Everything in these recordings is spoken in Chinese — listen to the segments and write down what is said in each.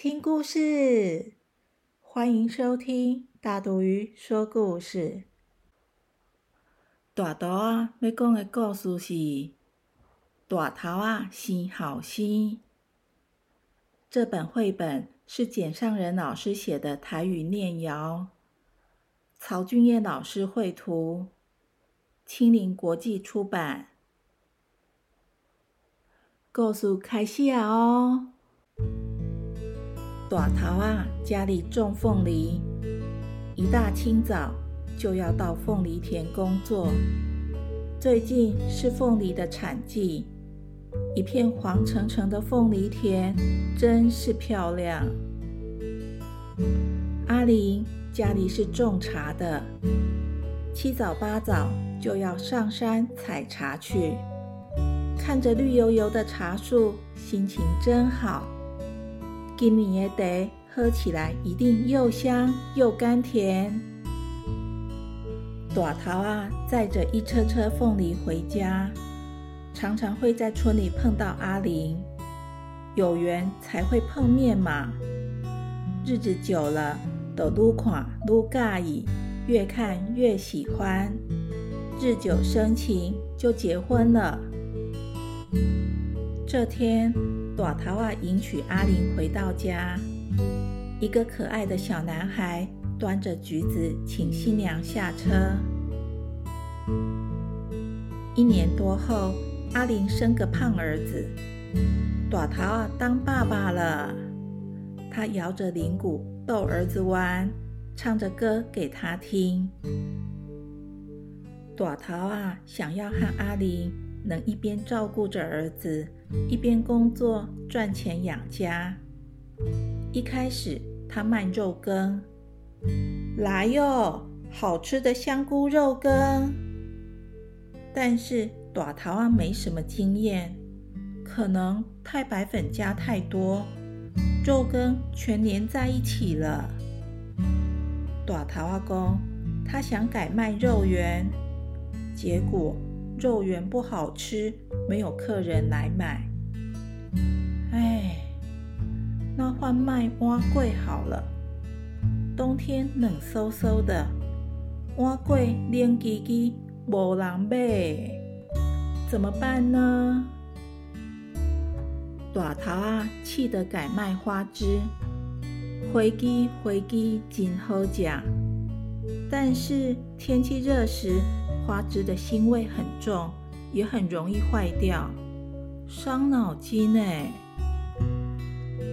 听故事！欢迎收听大肚鱼说故事。大肚啊，要讲的故事是《大头啊生好生》。这本绘本是简上仁老师写的台语念谣，曹俊业老师绘图，青林国际出版。故事开始啊！哦。大头啊，家里种凤梨，一大清早就要到凤梨田工作。最近是凤梨的产季，一片黄澄澄的凤梨田，真是漂亮。阿玲家里是种茶的，七早八早就要上山采茶去，看着绿油油的茶树，心情真好。今年的茶喝起来一定又香又甘甜。大头啊，载着一车车凤梨回家，常常会在村里碰到阿玲，有缘才会碰面嘛。日子久了，都撸垮撸尬意，越看越喜欢，日久生情，就结婚了。这天。朵桃啊，迎娶阿玲回到家，一个可爱的小男孩端着橘子请新娘下车。一年多后，阿玲生个胖儿子，朵桃啊当爸爸了。他摇着铃鼓逗儿子玩，唱着歌给他听。朵桃啊想要和阿玲能一边照顾着儿子。一边工作赚钱养家。一开始他卖肉羹，来哟，好吃的香菇肉羹。但是短桃啊没什么经验，可能太白粉加太多，肉羹全粘在一起了。短桃阿公他想改卖肉圆，结果。肉圆不好吃，没有客人来买。哎，那换卖蛙桂好了。冬天冷飕飕的，蛙桂冷叽叽，无人买，怎么办呢？大头啊，气得改卖花枝，回鸡回鸡真好食，但是天气热时。花枝的腥味很重，也很容易坏掉，伤脑筋呢。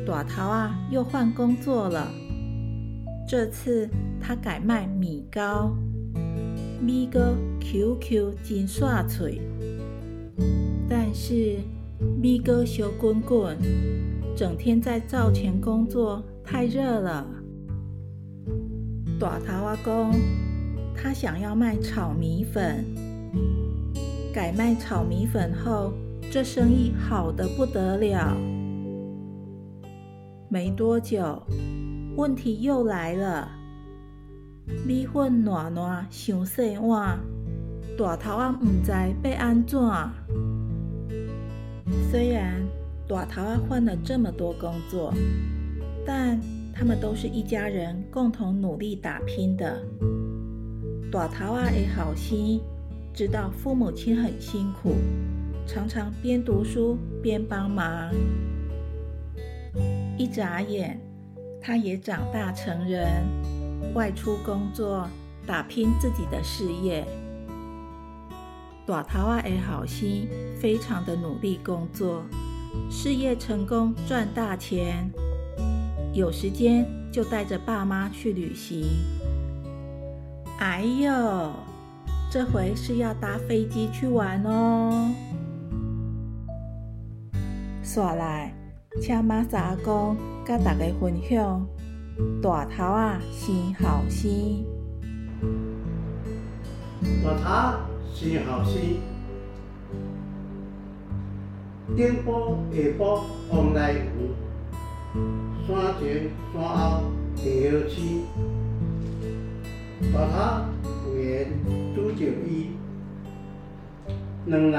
大头啊，又换工作了。这次他改卖米糕，米糕 QQ 真刷脆，但是米糕小滚滚，整天在灶前工作，太热了。大头阿公。他想要卖炒米粉，改卖炒米粉后，这生意好的不得了。没多久，问题又来了，米粉软软，上细碗，大头啊唔知要安怎。虽然大头啊换了这么多工作，但他们都是一家人，共同努力打拼的。大头啊的好心，知道父母亲很辛苦，常常边读书边帮忙。一眨眼，他也长大成人，外出工作，打拼自己的事业。大头啊的好心，非常的努力工作，事业成功，赚大钱，有时间就带着爸妈去旅行。哎呦，这回是要搭飞机去玩哦！说来，请马萨阿公甲大家分享大头啊生后生。大头生后生，顶埔下埔往来有，山前山后地好生。大头有缘拄着伊，两人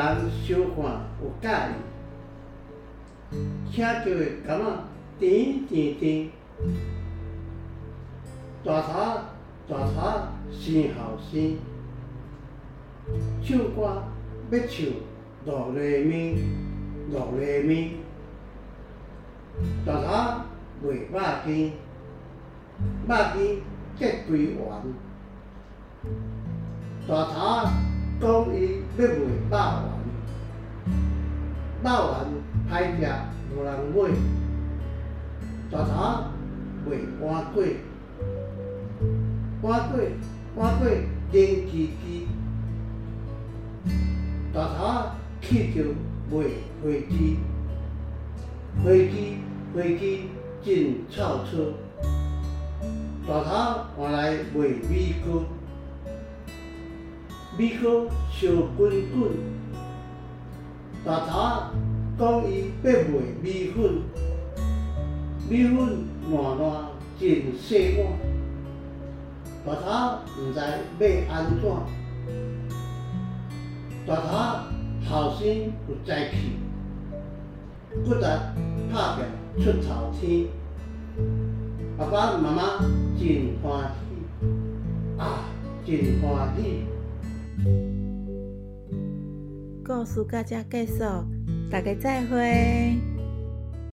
相看有介意，请叫的感觉甜甜甜。大头大头生后生。唱歌要唱落来咪，落来咪。大头卖肉羹，肉羹结归圆。大头讲伊要卖肉圆，肉圆歹食无人买。大头卖碗粿，碗粿碗粿硬叽叽。大头去着卖飞机，飞机飞机进臭臭。大头换来卖米糕，米糕烧滚滚。大头讲伊要卖米粉，米粉烂烂真细碗。大头毋知要安怎。大头后生有才气，骨力拍拼出头天。爸爸妈妈真欢喜，啊，真欢喜。故事到这结束，大家再会。